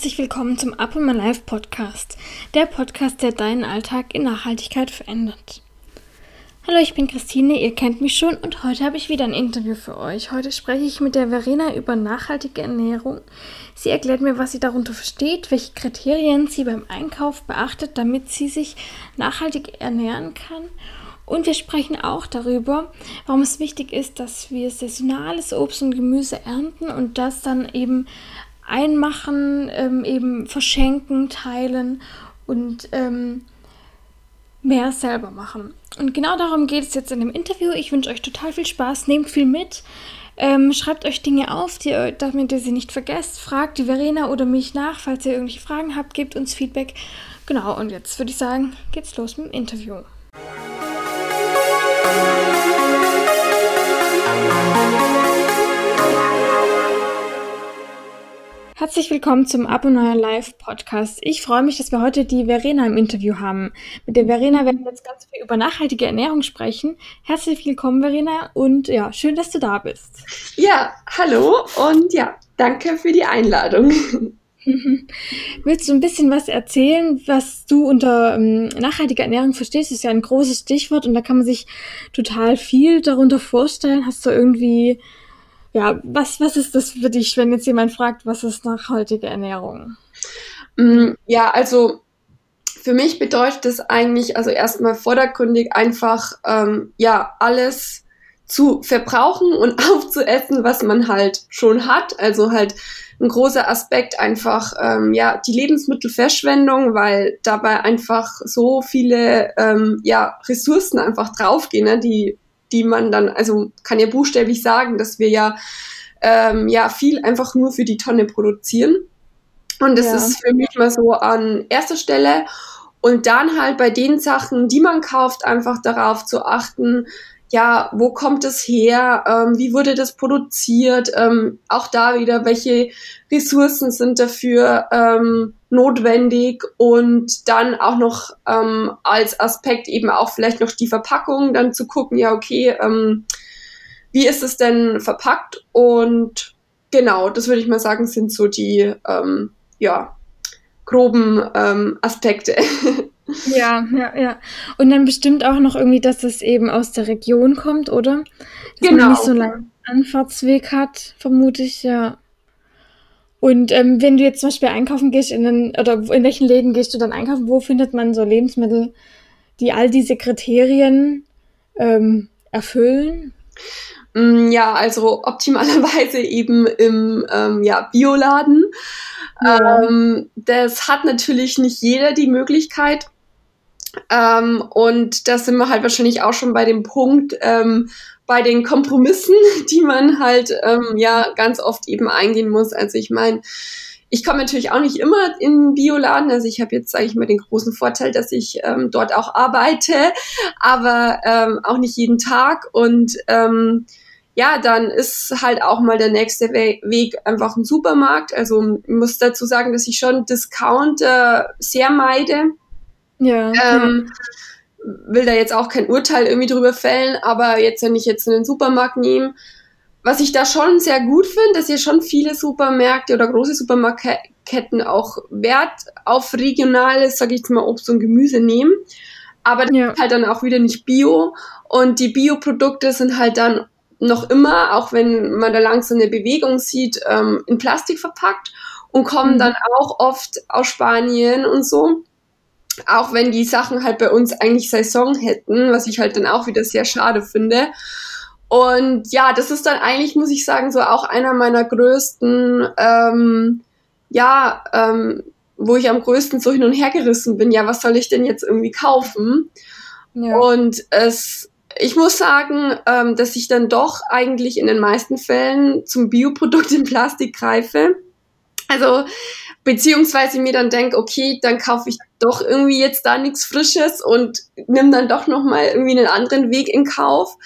herzlich willkommen zum Up in My Life Podcast, der Podcast, der deinen Alltag in Nachhaltigkeit verändert. Hallo, ich bin Christine, ihr kennt mich schon und heute habe ich wieder ein Interview für euch. Heute spreche ich mit der Verena über nachhaltige Ernährung. Sie erklärt mir, was sie darunter versteht, welche Kriterien sie beim Einkauf beachtet, damit sie sich nachhaltig ernähren kann. Und wir sprechen auch darüber, warum es wichtig ist, dass wir saisonales Obst und Gemüse ernten und das dann eben einmachen, ähm, eben verschenken, teilen und ähm, mehr selber machen. Und genau darum geht es jetzt in dem Interview. Ich wünsche euch total viel Spaß, nehmt viel mit. Ähm, schreibt euch Dinge auf, die, damit ihr sie nicht vergesst. Fragt die Verena oder mich nach, falls ihr irgendwelche Fragen habt. Gebt uns Feedback. Genau, und jetzt würde ich sagen, geht's los mit dem Interview. Herzlich willkommen zum Aboneuer Live Podcast. Ich freue mich, dass wir heute die Verena im Interview haben. Mit der Verena werden wir jetzt ganz viel über nachhaltige Ernährung sprechen. Herzlich willkommen, Verena, und ja, schön, dass du da bist. Ja, hallo und ja, danke für die Einladung. Willst du ein bisschen was erzählen, was du unter ähm, nachhaltiger Ernährung verstehst? Das ist ja ein großes Stichwort und da kann man sich total viel darunter vorstellen. Hast du irgendwie ja, was, was ist das für dich, wenn jetzt jemand fragt, was ist nachhaltige Ernährung? Mm, ja, also für mich bedeutet das eigentlich, also erstmal vordergründig einfach, ähm, ja, alles zu verbrauchen und aufzuessen, was man halt schon hat. Also halt ein großer Aspekt einfach, ähm, ja, die Lebensmittelverschwendung, weil dabei einfach so viele, ähm, ja, Ressourcen einfach draufgehen, ne, die die man dann, also kann ja buchstäblich sagen, dass wir ja, ähm, ja viel einfach nur für die Tonne produzieren. Und das ja. ist für mich mal so an erster Stelle. Und dann halt bei den Sachen, die man kauft, einfach darauf zu achten, ja, wo kommt es her, ähm, wie wurde das produziert, ähm, auch da wieder, welche Ressourcen sind dafür ähm, notwendig? Und dann auch noch ähm, als Aspekt eben auch vielleicht noch die Verpackung, dann zu gucken, ja, okay, ähm, wie ist es denn verpackt? Und genau, das würde ich mal sagen, sind so die, ähm, ja, groben Aspekte. Ja, ja, ja. Und dann bestimmt auch noch irgendwie, dass das eben aus der Region kommt, oder? Dass genau. man nicht so langen Anfahrtsweg hat, vermute ich, ja. Und ähm, wenn du jetzt zum Beispiel einkaufen gehst, in den, oder in welchen Läden gehst du dann einkaufen, wo findet man so Lebensmittel, die all diese Kriterien ähm, erfüllen? Mm, ja, also optimalerweise eben im ähm, ja, Bioladen. Ja. Ähm, das hat natürlich nicht jeder die Möglichkeit. Ähm, und da sind wir halt wahrscheinlich auch schon bei dem Punkt, ähm, bei den Kompromissen, die man halt ähm, ja ganz oft eben eingehen muss. Also ich meine, ich komme natürlich auch nicht immer in Bioladen. Also ich habe jetzt, sage ich mal, den großen Vorteil, dass ich ähm, dort auch arbeite, aber ähm, auch nicht jeden Tag. Und ähm, ja, dann ist halt auch mal der nächste We Weg einfach ein Supermarkt. Also ich muss dazu sagen, dass ich schon Discounter sehr meide. Ja. Ähm. Will da jetzt auch kein Urteil irgendwie drüber fällen, aber jetzt, wenn ich jetzt einen Supermarkt nehme, was ich da schon sehr gut finde, dass ja schon viele Supermärkte oder große Supermarktketten auch Wert auf regionales, sage ich jetzt mal, Obst und Gemüse nehmen. Aber das ja. ist halt dann auch wieder nicht Bio. Und die Bioprodukte sind halt dann noch immer, auch wenn man da langsam eine Bewegung sieht, ähm, in Plastik verpackt und kommen mhm. dann auch oft aus Spanien und so auch wenn die Sachen halt bei uns eigentlich Saison hätten, was ich halt dann auch wieder sehr schade finde. Und ja, das ist dann eigentlich, muss ich sagen, so auch einer meiner größten, ähm, ja, ähm, wo ich am größten so hin und her gerissen bin. Ja, was soll ich denn jetzt irgendwie kaufen? Ja. Und es, ich muss sagen, ähm, dass ich dann doch eigentlich in den meisten Fällen zum Bioprodukt in Plastik greife. Also beziehungsweise mir dann denke, okay, dann kaufe ich doch irgendwie jetzt da nichts Frisches und nimm dann doch noch mal irgendwie einen anderen Weg in Kauf.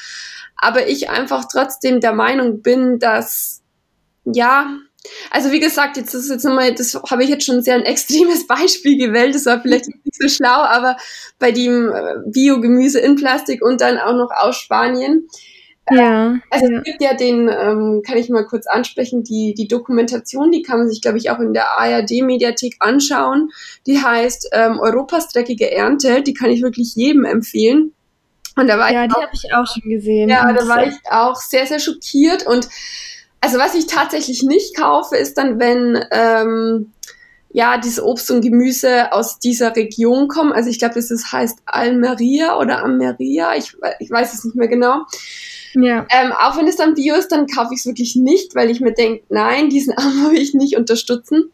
Aber ich einfach trotzdem der Meinung bin, dass ja, also wie gesagt, jetzt ist jetzt nochmal, das habe ich jetzt schon sehr ein extremes Beispiel gewählt. Das war vielleicht nicht so schlau, aber bei dem äh, Biogemüse in Plastik und dann auch noch aus Spanien Ja. Also ja. es gibt ja den, ähm, kann ich mal kurz ansprechen, die, die Dokumentation, die kann man sich, glaube ich, auch in der ARD-Mediathek anschauen. Die heißt ähm, Europas dreckige Ernte. Die kann ich wirklich jedem empfehlen. Und da war ja, ich die habe ich auch schon gesehen. Ja, da war ich auch sehr, sehr schockiert. Und also was ich tatsächlich nicht kaufe, ist dann, wenn ähm, ja, dieses Obst und Gemüse aus dieser Region kommen. Also ich glaube, das ist, heißt Almeria oder Almeria, ich, ich weiß es nicht mehr genau. Ja. Ähm, auch wenn es dann Bio ist, dann kaufe ich es wirklich nicht, weil ich mir denke, nein, diesen Arm will ich nicht unterstützen.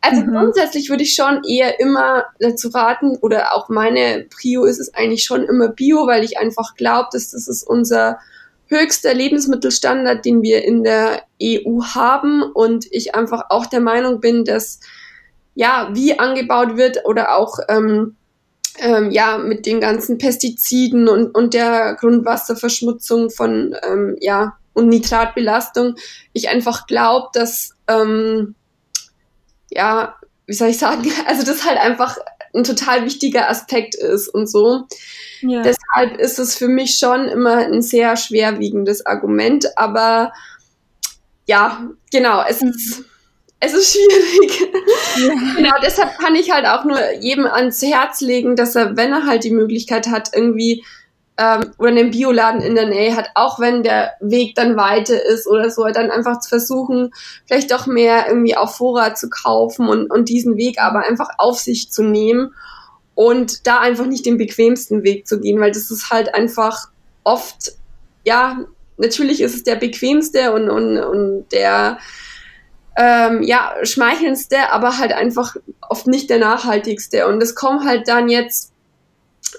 Also mhm. grundsätzlich würde ich schon eher immer dazu raten, oder auch meine Prio ist es eigentlich schon immer Bio, weil ich einfach glaube, dass das ist unser höchster Lebensmittelstandard, den wir in der EU haben und ich einfach auch der Meinung bin, dass ja, wie angebaut wird oder auch ähm, ähm, ja, mit den ganzen Pestiziden und, und der Grundwasserverschmutzung von, ähm, ja, und Nitratbelastung, ich einfach glaube, dass, ähm, ja, wie soll ich sagen, also das halt einfach ein total wichtiger Aspekt ist und so. Ja. Deshalb ist es für mich schon immer ein sehr schwerwiegendes Argument, aber ja, genau, es mhm. ist es ist schwierig. Ja. genau, deshalb kann ich halt auch nur jedem ans Herz legen, dass er, wenn er halt die Möglichkeit hat, irgendwie ähm, oder einen Bioladen in der Nähe hat, auch wenn der Weg dann weiter ist oder so, dann einfach zu versuchen, vielleicht doch mehr irgendwie auf Vorrat zu kaufen und, und diesen Weg aber einfach auf sich zu nehmen und da einfach nicht den bequemsten Weg zu gehen, weil das ist halt einfach oft, ja, natürlich ist es der bequemste und, und, und der ähm, ja, schmeichelndste, aber halt einfach oft nicht der nachhaltigste. Und es kommt halt dann jetzt,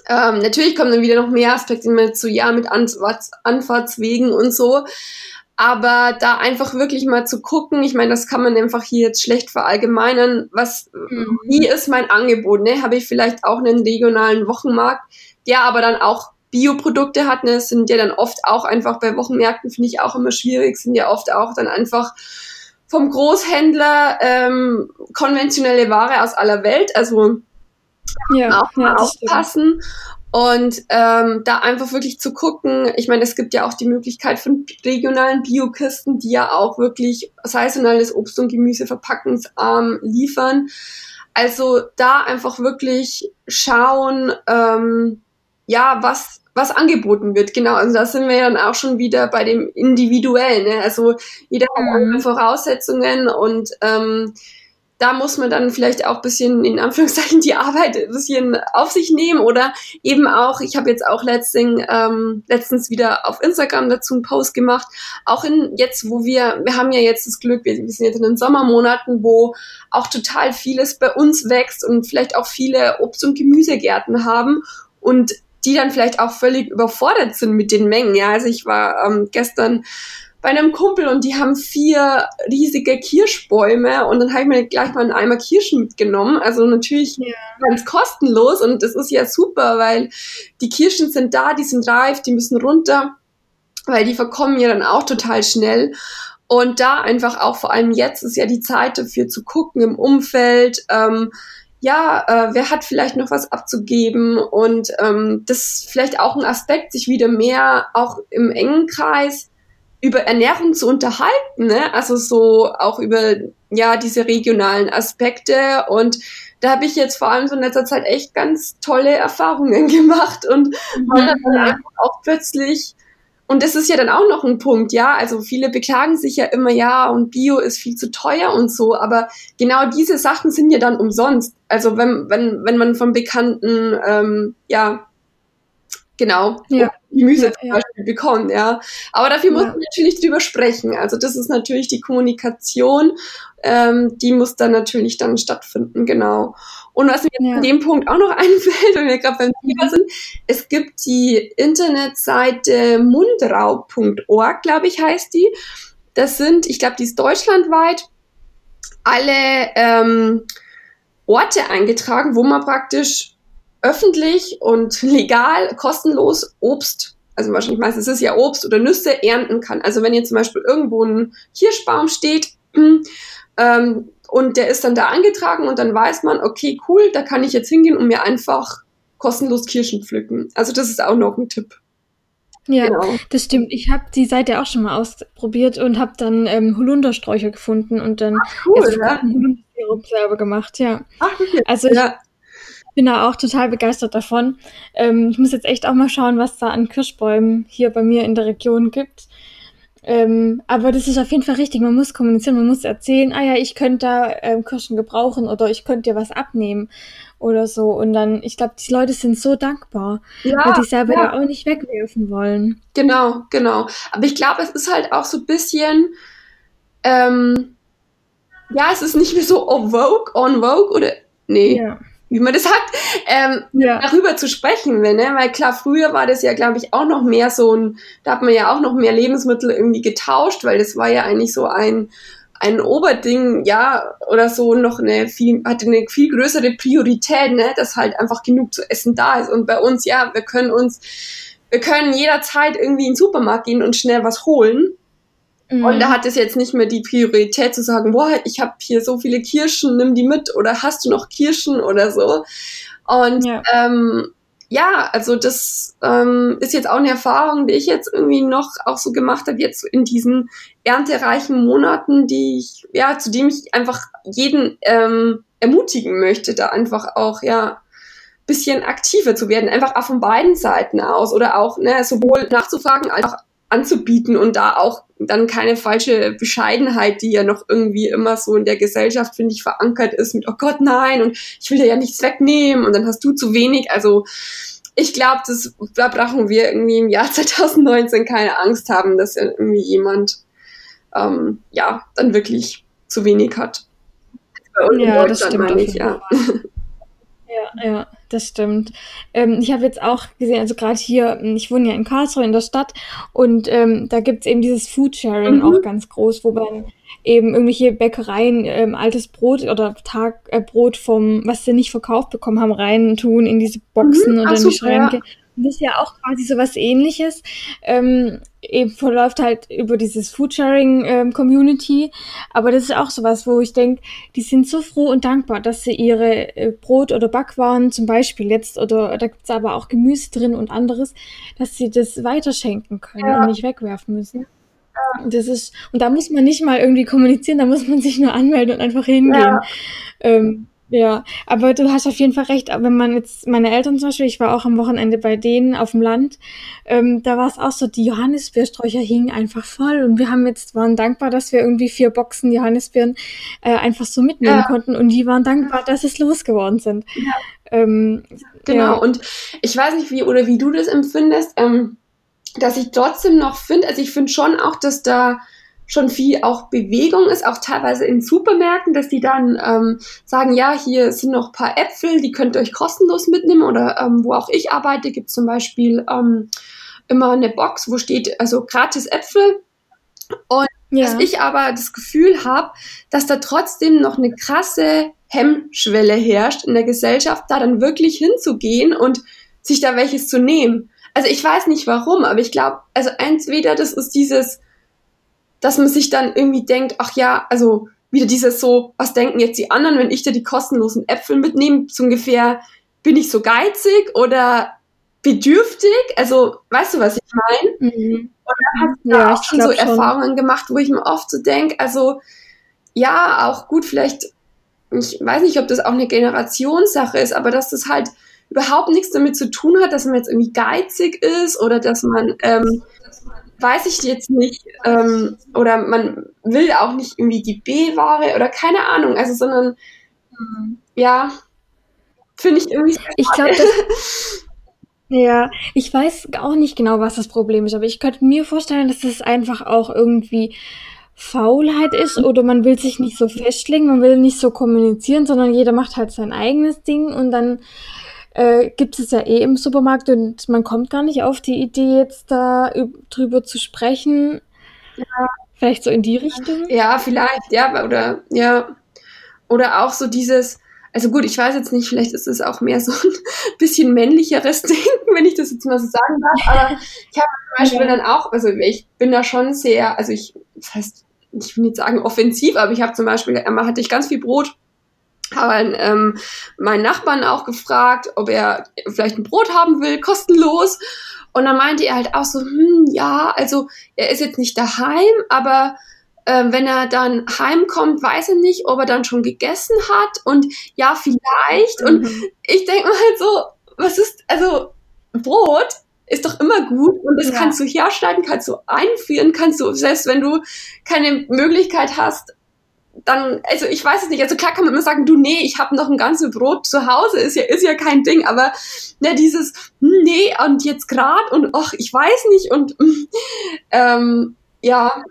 ähm, natürlich kommen dann wieder noch mehr Aspekte mit zu, ja, mit Anfahrts Anfahrtswegen und so. Aber da einfach wirklich mal zu gucken, ich meine, das kann man einfach hier jetzt schlecht verallgemeinern, was, mhm. wie ist mein Angebot, ne? Habe ich vielleicht auch einen regionalen Wochenmarkt, der aber dann auch Bioprodukte hat, ne? Das sind ja dann oft auch einfach bei Wochenmärkten, finde ich auch immer schwierig, sind ja oft auch dann einfach vom Großhändler ähm, konventionelle Ware aus aller Welt, also ja, auch mal ja, aufpassen. Und ähm, da einfach wirklich zu gucken, ich meine, es gibt ja auch die Möglichkeit von regionalen Biokisten, die ja auch wirklich saisonales Obst und Gemüse verpackungsarm liefern. Also da einfach wirklich schauen, ähm, ja, was was angeboten wird. Genau, also da sind wir dann auch schon wieder bei dem Individuellen. Ne? Also jeder hat mhm. andere Voraussetzungen und ähm, da muss man dann vielleicht auch bisschen in Anführungszeichen die Arbeit ein bisschen auf sich nehmen oder eben auch, ich habe jetzt auch letztens, ähm, letztens wieder auf Instagram dazu einen Post gemacht, auch in jetzt, wo wir, wir haben ja jetzt das Glück, wir, wir sind jetzt in den Sommermonaten, wo auch total vieles bei uns wächst und vielleicht auch viele Obst- und Gemüsegärten haben und die dann vielleicht auch völlig überfordert sind mit den Mengen. Ja, also ich war ähm, gestern bei einem Kumpel und die haben vier riesige Kirschbäume und dann habe ich mir gleich mal einen Eimer Kirschen mitgenommen. Also natürlich ja. ganz kostenlos und das ist ja super, weil die Kirschen sind da, die sind reif, die müssen runter, weil die verkommen ja dann auch total schnell. Und da einfach auch vor allem jetzt ist ja die Zeit dafür zu gucken im Umfeld. Ähm, ja, äh, wer hat vielleicht noch was abzugeben und ähm, das ist vielleicht auch ein Aspekt, sich wieder mehr auch im engen Kreis über Ernährung zu unterhalten, ne? also so auch über ja diese regionalen Aspekte und da habe ich jetzt vor allem so in letzter Zeit echt ganz tolle Erfahrungen gemacht und mhm. dann auch plötzlich und das ist ja dann auch noch ein Punkt, ja. Also viele beklagen sich ja immer, ja, und Bio ist viel zu teuer und so, aber genau diese Sachen sind ja dann umsonst. Also wenn, wenn, wenn man von Bekannten, ähm, ja, genau, ja. Gemüse ja, zum Beispiel ja. bekommt, ja. Aber dafür muss man natürlich drüber sprechen. Also das ist natürlich die Kommunikation, ähm, die muss dann natürlich dann stattfinden, genau. Und was mir ja. an dem Punkt auch noch einfällt, wenn wir gerade beim Thema sind, es gibt die Internetseite mundraub.org, glaube ich, heißt die. Das sind, ich glaube, die ist deutschlandweit alle ähm, Orte eingetragen, wo man praktisch öffentlich und legal kostenlos Obst, also wahrscheinlich meistens ist es ja Obst oder Nüsse, ernten kann. Also wenn jetzt zum Beispiel irgendwo ein Kirschbaum steht, ähm, und der ist dann da eingetragen und dann weiß man, okay, cool, da kann ich jetzt hingehen und mir einfach kostenlos Kirschen pflücken. Also das ist auch noch ein Tipp. Ja, genau. das stimmt. Ich habe die Seite auch schon mal ausprobiert und habe dann ähm, Holundersträucher gefunden und dann Ach, cool, jetzt ja. Holundersirup selber gemacht, ja. Ach, okay. Also ich ja. bin da auch total begeistert davon. Ähm, ich muss jetzt echt auch mal schauen, was da an Kirschbäumen hier bei mir in der Region gibt. Ähm, aber das ist auf jeden Fall richtig. Man muss kommunizieren, man muss erzählen, ah ja, ich könnte da ähm, Kirschen gebrauchen oder ich könnte dir was abnehmen oder so. Und dann, ich glaube, die Leute sind so dankbar, ja, weil die selber ja. auch nicht wegwerfen wollen. Genau, genau. Aber ich glaube, es ist halt auch so ein bisschen, ähm, ja, es ist nicht mehr so on vogue, on vogue oder, nee. Ja wie man das sagt, ähm, ja. darüber zu sprechen, ne? weil klar, früher war das ja, glaube ich, auch noch mehr so ein, da hat man ja auch noch mehr Lebensmittel irgendwie getauscht, weil das war ja eigentlich so ein, ein Oberding, ja, oder so noch eine viel, hatte eine viel größere Priorität, ne, dass halt einfach genug zu essen da ist. Und bei uns, ja, wir können uns, wir können jederzeit irgendwie in den Supermarkt gehen und schnell was holen. Mhm. Und da hat es jetzt nicht mehr die Priorität zu sagen, boah, ich habe hier so viele Kirschen, nimm die mit oder hast du noch Kirschen oder so. Und ja, ähm, ja also das ähm, ist jetzt auch eine Erfahrung, die ich jetzt irgendwie noch auch so gemacht habe, jetzt in diesen erntereichen Monaten, die ich, ja, zu dem ich einfach jeden ähm, ermutigen möchte, da einfach auch, ja, bisschen aktiver zu werden, einfach auch von beiden Seiten aus oder auch ne, sowohl nachzufragen als auch anzubieten und da auch dann keine falsche Bescheidenheit, die ja noch irgendwie immer so in der Gesellschaft, finde ich, verankert ist mit, oh Gott, nein, und ich will dir ja nichts wegnehmen und dann hast du zu wenig. Also ich glaube, da brauchen wir irgendwie im Jahr 2019 keine Angst haben, dass irgendwie jemand ähm, ja dann wirklich zu wenig hat. Bei uns ja, das stimmt. Ich, ja. Ja, ja, das stimmt. Ähm, ich habe jetzt auch gesehen, also gerade hier, hm, ich wohne ja in Karlsruhe in der Stadt und ähm, da gibt es eben dieses Foodsharing mhm. auch ganz groß, wo man eben irgendwelche Bäckereien ähm, altes Brot oder Tagbrot äh, vom, was sie nicht verkauft bekommen haben, rein tun in diese Boxen mhm. oder Ach, in die Schränke. Ja. Das ist ja auch quasi so was ähnliches. Ähm, eben verläuft halt über dieses Foodsharing-Community. Ähm, aber das ist auch sowas, wo ich denke, die sind so froh und dankbar, dass sie ihre äh, Brot- oder Backwaren zum Beispiel jetzt, oder da gibt's aber auch Gemüse drin und anderes, dass sie das weiterschenken können ja. und nicht wegwerfen müssen. Ja. Das ist, und da muss man nicht mal irgendwie kommunizieren, da muss man sich nur anmelden und einfach hingehen. Ja. Ähm, ja, aber du hast auf jeden Fall recht. Wenn man jetzt, meine Eltern zum Beispiel, ich war auch am Wochenende bei denen auf dem Land, ähm, da war es auch so, die Johannisbeersträucher hingen einfach voll und wir haben jetzt, waren dankbar, dass wir irgendwie vier Boxen Johannisbeeren äh, einfach so mitnehmen ja. konnten und die waren dankbar, dass es losgeworden sind. Ja. Ähm, genau, ja. und ich weiß nicht, wie oder wie du das empfindest, ähm, dass ich trotzdem noch finde, also ich finde schon auch, dass da schon viel auch Bewegung ist, auch teilweise in Supermärkten, dass die dann ähm, sagen, ja, hier sind noch paar Äpfel, die könnt ihr euch kostenlos mitnehmen oder ähm, wo auch ich arbeite, gibt zum Beispiel ähm, immer eine Box, wo steht also gratis Äpfel und ja. dass ich aber das Gefühl habe, dass da trotzdem noch eine krasse Hemmschwelle herrscht in der Gesellschaft, da dann wirklich hinzugehen und sich da welches zu nehmen. Also ich weiß nicht warum, aber ich glaube, also entweder das ist dieses dass man sich dann irgendwie denkt, ach ja, also wieder dieses so, was denken jetzt die anderen, wenn ich da die kostenlosen Äpfel mitnehme, so ungefähr, bin ich so geizig oder bedürftig? Also, weißt du, was ich meine? Mhm. Und dann hast du ja, da auch schon so schon. Erfahrungen gemacht, wo ich mir oft so denke, also, ja, auch gut, vielleicht, ich weiß nicht, ob das auch eine Generationssache ist, aber dass das halt überhaupt nichts damit zu tun hat, dass man jetzt irgendwie geizig ist oder dass man ähm, weiß ich jetzt nicht. Ähm, oder man will auch nicht irgendwie die B-Ware oder keine Ahnung. Also, sondern ja, finde ich irgendwie. Ich glaube, Ja, ich weiß auch nicht genau, was das Problem ist, aber ich könnte mir vorstellen, dass das einfach auch irgendwie Faulheit ist oder man will sich nicht so festlegen, man will nicht so kommunizieren, sondern jeder macht halt sein eigenes Ding und dann äh, gibt es ja eh im Supermarkt und man kommt gar nicht auf die Idee, jetzt da drüber zu sprechen. Ja. Vielleicht so in die Richtung? Ja, vielleicht, ja, oder ja. Oder auch so dieses, also gut, ich weiß jetzt nicht, vielleicht ist es auch mehr so ein bisschen männlicheres Ding, wenn ich das jetzt mal so sagen darf, aber ich habe zum Beispiel ja. dann auch, also ich bin da schon sehr, also ich, das heißt, ich will nicht sagen offensiv, aber ich habe zum Beispiel, einmal hatte ich ganz viel Brot Habe ähm, meinen Nachbarn auch gefragt, ob er vielleicht ein Brot haben will, kostenlos. Und dann meinte er halt auch so, hm, ja, also er ist jetzt nicht daheim, aber äh, wenn er dann heimkommt, weiß er nicht, ob er dann schon gegessen hat. Und ja, vielleicht. Mhm. Und ich denke mal halt so, was ist, also Brot ist doch immer gut und das ja. kannst du herschneiden, kannst du einfrieren, kannst du, selbst wenn du keine Möglichkeit hast, dann, also ich weiß es nicht, also klar kann man immer sagen, du, nee, ich habe noch ein ganzes Brot zu Hause, ist ja, ist ja kein Ding, aber ne, dieses, hm, nee, und jetzt grad und ach, ich weiß nicht und ähm, ja.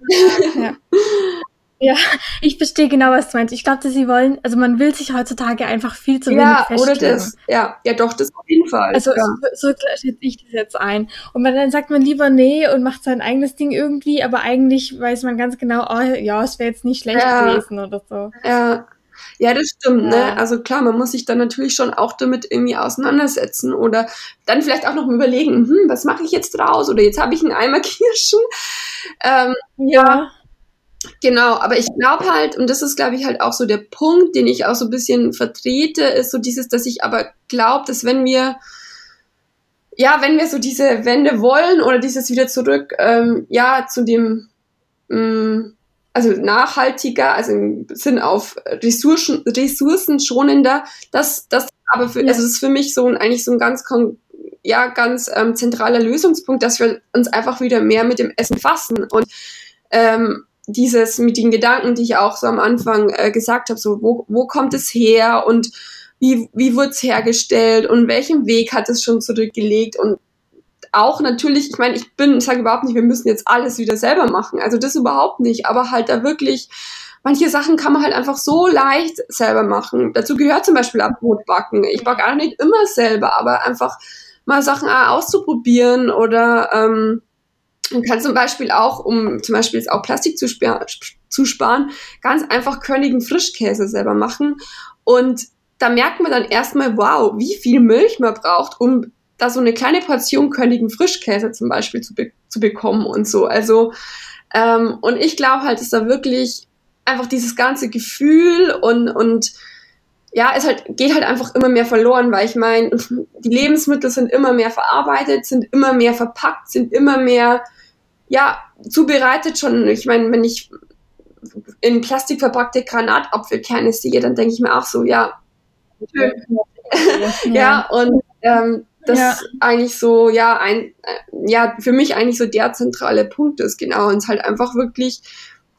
ja. Ja, ich verstehe genau, was du meinst. Ich glaube, dass sie wollen, also man will sich heutzutage einfach viel zu wenig ja, oder das, ja, ja, doch, das auf jeden Fall. Also ja. so, so schätze ich das jetzt ein. Und dann sagt man lieber nee und macht sein eigenes Ding irgendwie, aber eigentlich weiß man ganz genau, oh, ja, es wäre jetzt nicht schlecht ja. gewesen oder so. Ja. Ja, das stimmt, ne? ja. Also klar, man muss sich dann natürlich schon auch damit irgendwie auseinandersetzen oder dann vielleicht auch noch mal überlegen, hm, was mache ich jetzt draus? Oder jetzt habe ich einen Eimer Kirschen. Ähm, ja. Genau, aber ich glaube halt, und das ist, glaube ich, halt auch so der Punkt, den ich auch so ein bisschen vertrete, ist so dieses, dass ich aber glaube, dass wenn wir, ja, wenn wir so diese Wende wollen oder dieses wieder zurück, ähm, ja, zu dem, ähm, also nachhaltiger, also im Sinn auf Ressourcen, ressourcenschonender, das, das aber für, ja. also das ist für mich so ein, eigentlich so ein ganz, ja, ganz ähm, zentraler Lösungspunkt, dass wir uns einfach wieder mehr mit dem Essen fassen und ähm, dieses mit den Gedanken, die ich auch so am Anfang äh, gesagt habe, so wo, wo kommt es her und wie, wie wurde es hergestellt und welchen Weg hat es schon zurückgelegt und auch natürlich, ich meine, ich bin, ich sage überhaupt nicht, wir müssen jetzt alles wieder selber machen, also das überhaupt nicht, aber halt da wirklich, manche Sachen kann man halt einfach so leicht selber machen. Dazu gehört zum Beispiel Brotbacken. Ich backe auch nicht immer selber, aber einfach mal Sachen auszuprobieren oder ähm, man kann zum Beispiel auch, um zum Beispiel jetzt auch Plastik zu, sparen, zu sparen, ganz einfach körnigen Frischkäse selber machen. Und da merkt man dann erstmal, wow, wie viel Milch man braucht, um da so eine kleine Portion körnigen Frischkäse zum Beispiel zu, be zu bekommen und so. Also, ähm, und ich glaube halt, dass da wirklich einfach dieses ganze Gefühl und, und ja, es halt, geht halt einfach immer mehr verloren, weil ich meine, die Lebensmittel sind immer mehr verarbeitet, sind immer mehr verpackt, sind immer mehr ja, zubereitet schon. Ich meine, wenn ich in Plastik verpackte Granatapfelkerne sehe, dann denke ich mir auch so, ja, schön. ja. ja, und ähm, das ja. eigentlich so, ja, ein, äh, ja, für mich eigentlich so der zentrale Punkt ist, genau, und es halt einfach wirklich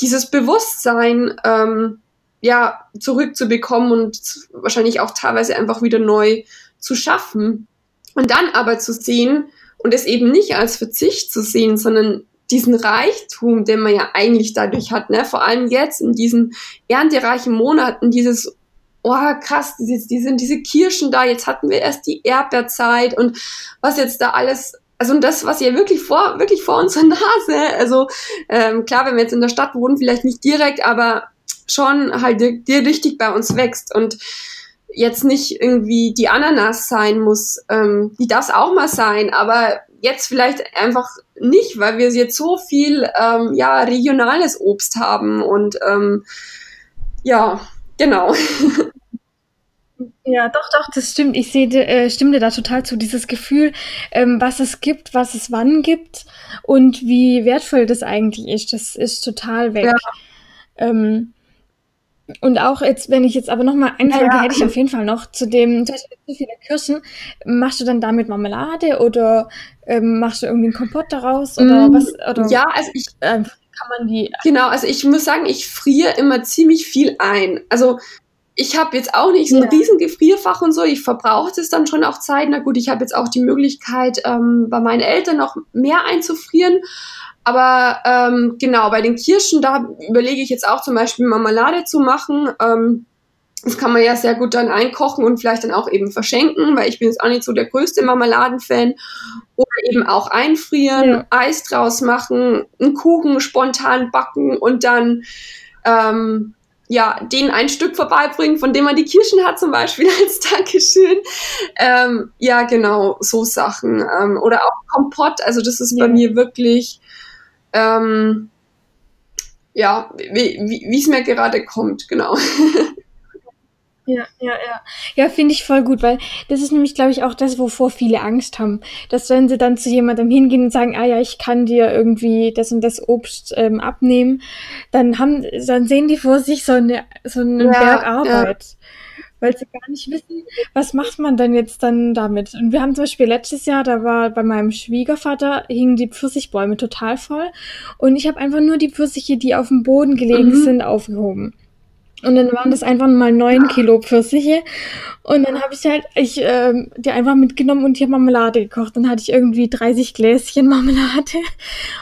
dieses Bewusstsein, ähm, ja, zurückzubekommen und wahrscheinlich auch teilweise einfach wieder neu zu schaffen. Und dann aber zu sehen und es eben nicht als Verzicht zu sehen, sondern diesen Reichtum, den man ja eigentlich dadurch hat, ne? vor allem jetzt in diesen erntereichen Monaten, dieses, oh krass, die, die sind diese Kirschen da, jetzt hatten wir erst die Erdbeerzeit und was jetzt da alles also das, was ja wirklich vor, wirklich vor unserer Nase, also ähm, klar, wenn wir jetzt in der Stadt wohnen, vielleicht nicht direkt, aber schon halt die, die richtig bei uns wächst und jetzt nicht irgendwie die Ananas sein muss, ähm, die darf es auch mal sein, aber jetzt vielleicht einfach nicht, weil wir jetzt so viel ähm, ja, regionales Obst haben und ähm, ja, genau. Ja, doch, doch, das stimmt. Ich sehe, äh, stimme dir da total zu. Dieses Gefühl, ähm, was es gibt, was es wann gibt und wie wertvoll das eigentlich ist, das ist total weg. Ja. Ähm, und auch jetzt, wenn ich jetzt aber noch mal eine Frage ja, ja. hätte ich auf jeden Fall noch zu dem, zu viele Kirschen. Machst du dann damit Marmelade oder ähm, machst du irgendwie einen Kompott daraus oder mm, was? Oder, ja, also ich äh, kann man die. Genau, also ich muss sagen, ich friere immer ziemlich viel ein. Also ich habe jetzt auch nicht so ein ja. riesen Gefrierfach und so. Ich verbrauche das dann schon auch Zeit. Na gut, ich habe jetzt auch die Möglichkeit, ähm, bei meinen Eltern noch mehr einzufrieren. Aber ähm, genau, bei den Kirschen, da überlege ich jetzt auch zum Beispiel Marmelade zu machen. Ähm, das kann man ja sehr gut dann einkochen und vielleicht dann auch eben verschenken, weil ich bin jetzt auch nicht so der größte Marmeladenfan. Oder eben auch einfrieren, ja. Eis draus machen, einen Kuchen spontan backen und dann ähm, ja, denen ein Stück vorbeibringen, von dem man die Kirschen hat, zum Beispiel als Dankeschön. Ähm, ja, genau, so Sachen. Ähm, oder auch Kompott, also das ist ja. bei mir wirklich ähm, ja, wie es mir gerade kommt, genau. Ja, ja, ja. Ja, finde ich voll gut, weil das ist nämlich, glaube ich, auch das, wovor viele Angst haben. Dass wenn sie dann zu jemandem hingehen und sagen, ah ja, ich kann dir irgendwie das und das Obst ähm, abnehmen, dann haben, dann sehen die vor sich so eine, so einen ja, Berg Arbeit. Ja. Weil sie gar nicht wissen, was macht man denn jetzt dann damit? Und wir haben zum Beispiel letztes Jahr, da war bei meinem Schwiegervater, hingen die Pfirsichbäume total voll. Und ich habe einfach nur die Pfirsiche, die auf dem Boden gelegen mhm. sind, aufgehoben. Und dann waren das einfach mal neun Kilo Pfirsiche. Und dann habe ich halt ich äh, die einfach mitgenommen und hier Marmelade gekocht. Dann hatte ich irgendwie 30 Gläschen Marmelade.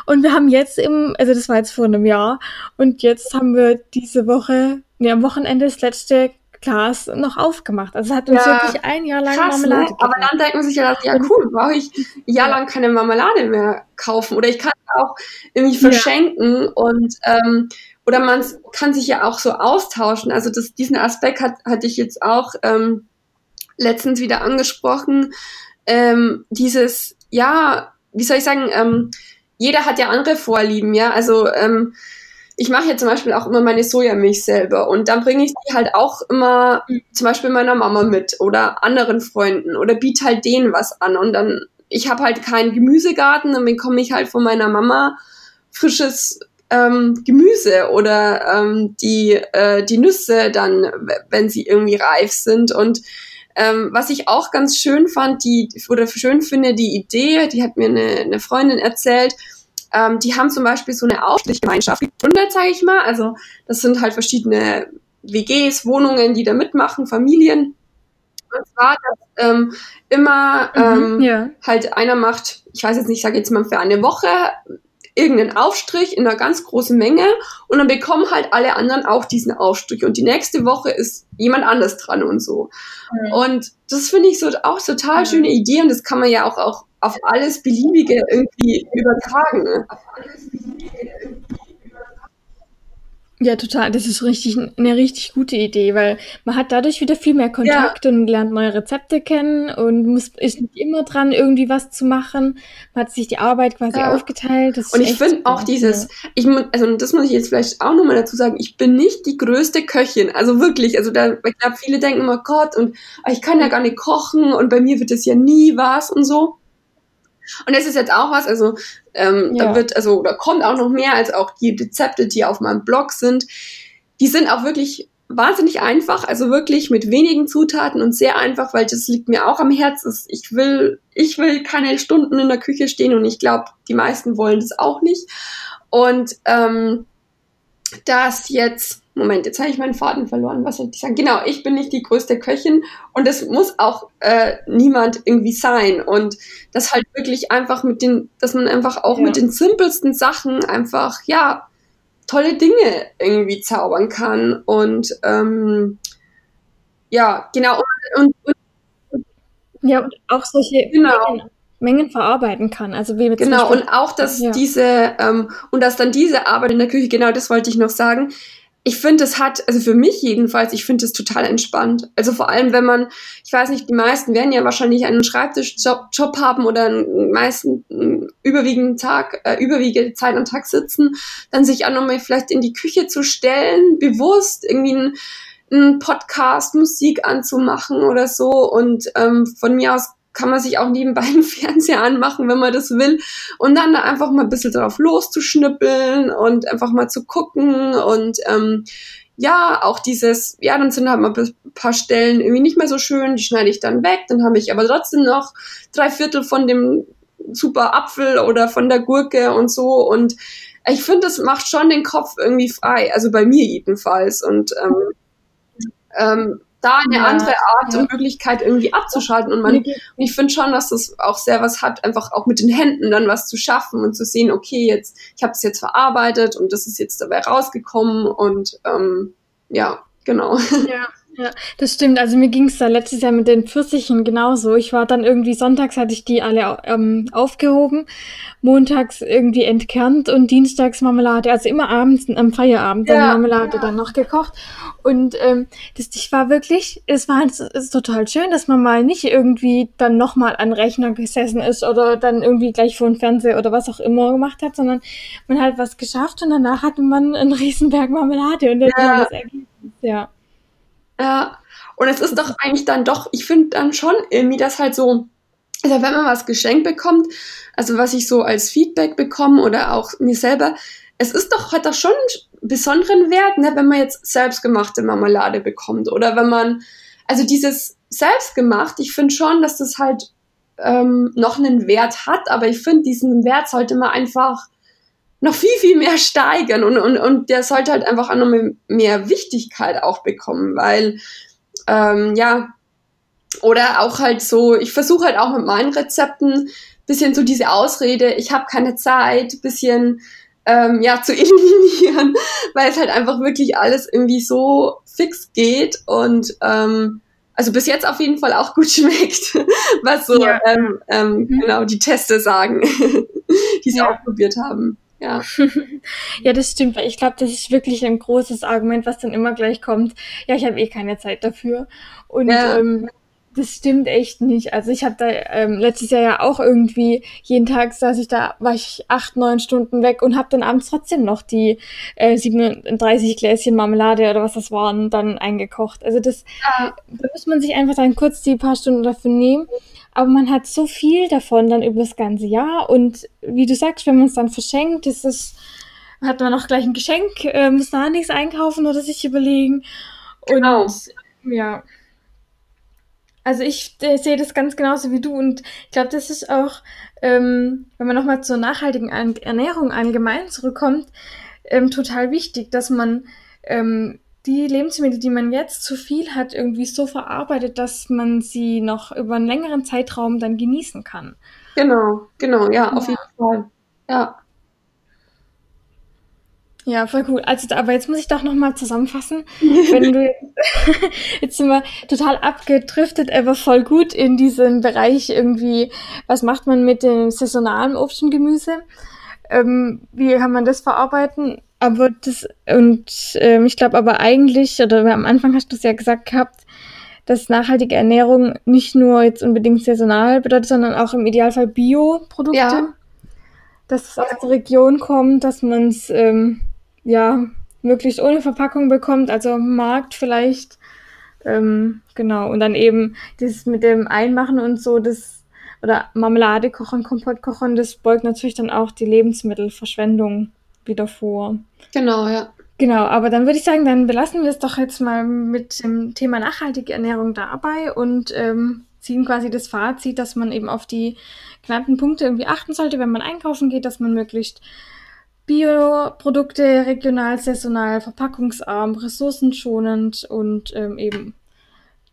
Und wir haben jetzt im, also das war jetzt vor einem Jahr. Und jetzt haben wir diese Woche, nee, am Wochenende das letzte Glas noch aufgemacht. Also es hat uns ja, wirklich ein Jahr lang krass, ne? Marmelade ne? Aber dann denkt man sich ja, ja cool, brauche ich ein Jahr lang keine Marmelade mehr kaufen. Oder ich kann auch irgendwie verschenken ja. und ähm, oder man kann sich ja auch so austauschen. Also das, diesen Aspekt hat, hatte ich jetzt auch ähm, letztens wieder angesprochen. Ähm, dieses, ja, wie soll ich sagen, ähm, jeder hat ja andere Vorlieben, ja. Also ähm, ich mache ja zum Beispiel auch immer meine Sojamilch selber und dann bringe ich die halt auch immer zum Beispiel meiner Mama mit oder anderen Freunden oder biete halt denen was an und dann, ich habe halt keinen Gemüsegarten, dann bekomme ich halt von meiner Mama frisches ähm, Gemüse oder ähm, die, äh, die Nüsse dann, wenn sie irgendwie reif sind. Und ähm, was ich auch ganz schön fand, die oder schön finde, die Idee, die hat mir eine, eine Freundin erzählt, ähm, die haben zum Beispiel so eine Aufstiegsgemeinschaft gegründet, sage ich mal. Also das sind halt verschiedene WGs, Wohnungen, die da mitmachen, Familien. Und zwar, dass ähm, immer mhm, ähm, ja. halt einer macht, ich weiß jetzt nicht, ich sage jetzt mal für eine Woche irgendeinen Aufstrich in einer ganz großen Menge und dann bekommen halt alle anderen auch diesen Aufstrich und die nächste Woche ist jemand anders dran und so. Mhm. Und das finde ich so auch total mhm. schöne Idee und das kann man ja auch, auch auf alles Beliebige irgendwie übertragen. Ne? Auf alles Beliebige ja, total. Das ist richtig eine richtig gute Idee, weil man hat dadurch wieder viel mehr Kontakt ja. und lernt neue Rezepte kennen und muss ist nicht immer dran, irgendwie was zu machen. Man hat sich die Arbeit quasi ja. aufgeteilt. und ich finde auch dieses, ich also das muss ich jetzt vielleicht auch nochmal dazu sagen, ich bin nicht die größte Köchin. Also wirklich, also da, ich glaube, viele denken immer, Gott, und ich kann ja gar nicht kochen und bei mir wird es ja nie was und so. Und das ist jetzt auch was, also ähm, ja. da wird, also, da kommt auch noch mehr als auch die Rezepte, die auf meinem Blog sind. Die sind auch wirklich wahnsinnig einfach, also wirklich mit wenigen Zutaten und sehr einfach, weil das liegt mir auch am Herzen. Ich will, ich will keine Stunden in der Küche stehen und ich glaube, die meisten wollen das auch nicht. Und ähm, das jetzt Moment, jetzt habe ich meinen Faden verloren. Was soll ich sagen? Genau, ich bin nicht die größte Köchin und es muss auch äh, niemand irgendwie sein. Und das halt wirklich einfach mit den, dass man einfach auch ja. mit den simpelsten Sachen einfach, ja, tolle Dinge irgendwie zaubern kann. Und ähm, ja, genau. Und, und, und, ja, und auch solche genau. Mengen, Mengen verarbeiten kann. Also wie mit genau, und auch, dass ja. diese, ähm, und dass dann diese Arbeit in der Küche, genau das wollte ich noch sagen, ich finde, es hat, also für mich jedenfalls, ich finde es total entspannt. Also vor allem, wenn man, ich weiß nicht, die meisten werden ja wahrscheinlich einen Schreibtischjob Job haben oder einen meisten überwiegenden Tag, äh, überwiegende Zeit am Tag sitzen, dann sich auch nochmal vielleicht in die Küche zu stellen, bewusst irgendwie ein einen Podcast, Musik anzumachen oder so. Und ähm, von mir aus kann man sich auch nebenbei einen Fernseher anmachen, wenn man das will. Und dann da einfach mal ein bisschen drauf loszuschnippeln und einfach mal zu gucken. Und ähm, ja, auch dieses, ja, dann sind halt mal ein paar Stellen irgendwie nicht mehr so schön, die schneide ich dann weg, dann habe ich aber trotzdem noch drei Viertel von dem super Apfel oder von der Gurke und so. Und ich finde, das macht schon den Kopf irgendwie frei, also bei mir jedenfalls. Und ähm, ähm, da eine ja, andere Art ja. und Möglichkeit irgendwie abzuschalten. Und man, und ich finde schon, dass das auch sehr was hat, einfach auch mit den Händen dann was zu schaffen und zu sehen, okay, jetzt, ich habe es jetzt verarbeitet und das ist jetzt dabei rausgekommen und ähm, ja, genau. Ja. Ja, das stimmt. Also mir ging es da letztes Jahr mit den Pfirsichen genauso. Ich war dann irgendwie sonntags hatte ich die alle ähm, aufgehoben, montags irgendwie entkernt und dienstags Marmelade. Also immer abends am Feierabend dann ja, Marmelade ja. dann noch gekocht. Und ähm, das ich war wirklich, es war es ist total schön, dass man mal nicht irgendwie dann nochmal an Rechner gesessen ist oder dann irgendwie gleich vor dem Fernseher oder was auch immer gemacht hat, sondern man hat was geschafft und danach hatte man einen Riesenberg Marmelade und dann ja. das Ergebnis. Ja. Ja. Und es ist doch eigentlich dann doch, ich finde dann schon irgendwie, dass halt so, also wenn man was geschenkt bekommt, also was ich so als Feedback bekomme oder auch mir selber, es ist doch, hat doch schon einen besonderen Wert, ne, wenn man jetzt selbstgemachte Marmelade bekommt oder wenn man, also dieses selbstgemacht, ich finde schon, dass das halt ähm, noch einen Wert hat, aber ich finde, diesen Wert sollte man einfach noch viel, viel mehr steigern und, und, und der sollte halt einfach auch noch mehr Wichtigkeit auch bekommen, weil, ähm, ja, oder auch halt so, ich versuche halt auch mit meinen Rezepten bisschen so diese Ausrede, ich habe keine Zeit, bisschen ähm, ja zu eliminieren, weil es halt einfach wirklich alles irgendwie so fix geht und ähm, also bis jetzt auf jeden Fall auch gut schmeckt, was so ja. ähm, ähm, mhm. genau die Teste sagen, die sie ja. auch probiert haben. Ja. ja, das stimmt, weil ich glaube, das ist wirklich ein großes Argument, was dann immer gleich kommt. Ja, ich habe eh keine Zeit dafür. Und ja. ähm, das stimmt echt nicht. Also ich habe da ähm, letztes Jahr ja auch irgendwie jeden Tag saß ich da, war ich acht, neun Stunden weg und habe dann abends trotzdem noch die äh, 37 Gläschen Marmelade oder was das waren dann eingekocht. Also das, ja. da muss man sich einfach dann kurz die paar Stunden dafür nehmen. Aber man hat so viel davon dann über das ganze Jahr und wie du sagst, wenn man es dann verschenkt, ist es hat man auch gleich ein Geschenk, äh, muss da nichts einkaufen oder sich überlegen. Und genau. ja. Also ich äh, sehe das ganz genauso wie du und ich glaube, das ist auch, ähm, wenn man nochmal zur nachhaltigen Ernährung allgemein zurückkommt, ähm, total wichtig, dass man ähm, die Lebensmittel, die man jetzt zu viel hat, irgendwie so verarbeitet, dass man sie noch über einen längeren Zeitraum dann genießen kann. Genau, genau, ja, ja. auf jeden Fall. Ja. Ja, voll cool. Also, aber jetzt muss ich doch nochmal zusammenfassen. Wenn du jetzt sind wir total abgedriftet, aber voll gut in diesem Bereich irgendwie, was macht man mit dem saisonalen Obst und Gemüse? Ähm, wie kann man das verarbeiten? Aber das, und ähm, ich glaube aber eigentlich, oder am Anfang hast du es ja gesagt gehabt, dass nachhaltige Ernährung nicht nur jetzt unbedingt saisonal bedeutet, sondern auch im Idealfall Bioprodukte. Ja. Dass es aus der Region kommt, dass man es ähm, ja, möglichst ohne Verpackung bekommt, also Markt vielleicht. Ähm, genau, und dann eben das mit dem Einmachen und so, das, oder Marmelade kochen, Kompott kochen, das beugt natürlich dann auch die Lebensmittelverschwendung wieder vor. Genau, ja. Genau, aber dann würde ich sagen, dann belassen wir es doch jetzt mal mit dem Thema nachhaltige Ernährung dabei und ähm, ziehen quasi das Fazit, dass man eben auf die genannten Punkte irgendwie achten sollte, wenn man einkaufen geht, dass man möglichst Bioprodukte regional, saisonal, verpackungsarm, ressourcenschonend und ähm, eben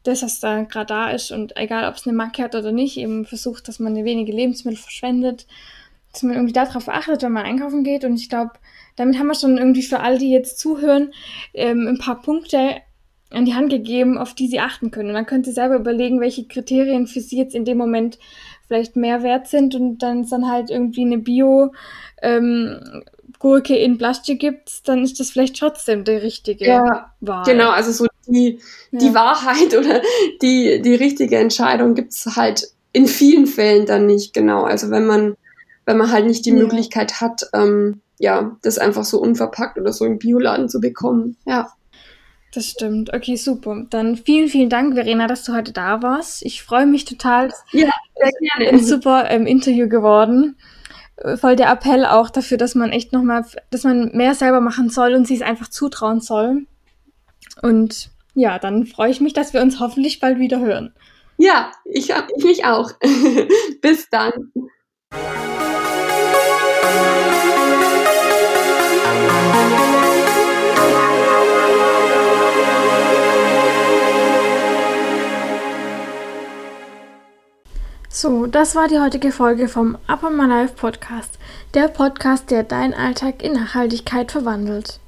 das, was da gerade da ist und egal, ob es eine Marke hat oder nicht, eben versucht, dass man wenige Lebensmittel verschwendet, dass man irgendwie darauf achtet, wenn man einkaufen geht und ich glaube, damit haben wir schon irgendwie für alle, die jetzt zuhören, ähm, ein paar Punkte an die Hand gegeben, auf die sie achten können. Und dann könnt ihr selber überlegen, welche Kriterien für sie jetzt in dem Moment vielleicht mehr wert sind und dann ist dann halt irgendwie eine Bio ähm, Gurke in Plastik gibt, dann ist das vielleicht trotzdem der richtige ja, Wahl. Genau, also so die, die ja. Wahrheit oder die, die richtige Entscheidung gibt es halt in vielen Fällen dann nicht, genau. Also wenn man, wenn man halt nicht die ja. Möglichkeit hat, ähm, ja, das einfach so unverpackt oder so im Bioladen zu bekommen. Ja. Das stimmt. Okay, super. Dann vielen, vielen Dank, Verena, dass du heute da warst. Ich freue mich total. Ja, sehr gerne. Ein super ähm, Interview geworden voll der Appell auch dafür, dass man echt nochmal, dass man mehr selber machen soll und sich es einfach zutrauen soll. Und ja, dann freue ich mich, dass wir uns hoffentlich bald wieder hören. Ja, ich, ich mich auch. Bis dann. So, das war die heutige Folge vom Up on My Life Podcast. Der Podcast, der deinen Alltag in Nachhaltigkeit verwandelt.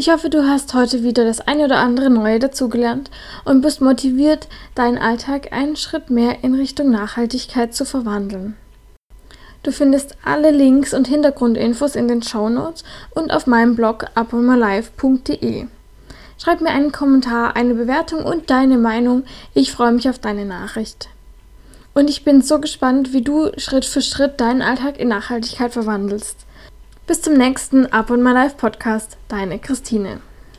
Ich hoffe, du hast heute wieder das eine oder andere Neue dazugelernt und bist motiviert, deinen Alltag einen Schritt mehr in Richtung Nachhaltigkeit zu verwandeln. Du findest alle Links und Hintergrundinfos in den Show Notes und auf meinem Blog uponmylife.de. Schreib mir einen Kommentar, eine Bewertung und deine Meinung. Ich freue mich auf deine Nachricht. Und ich bin so gespannt, wie du Schritt für Schritt deinen Alltag in Nachhaltigkeit verwandelst. Bis zum nächsten Up on My Life Podcast. Deine Christine.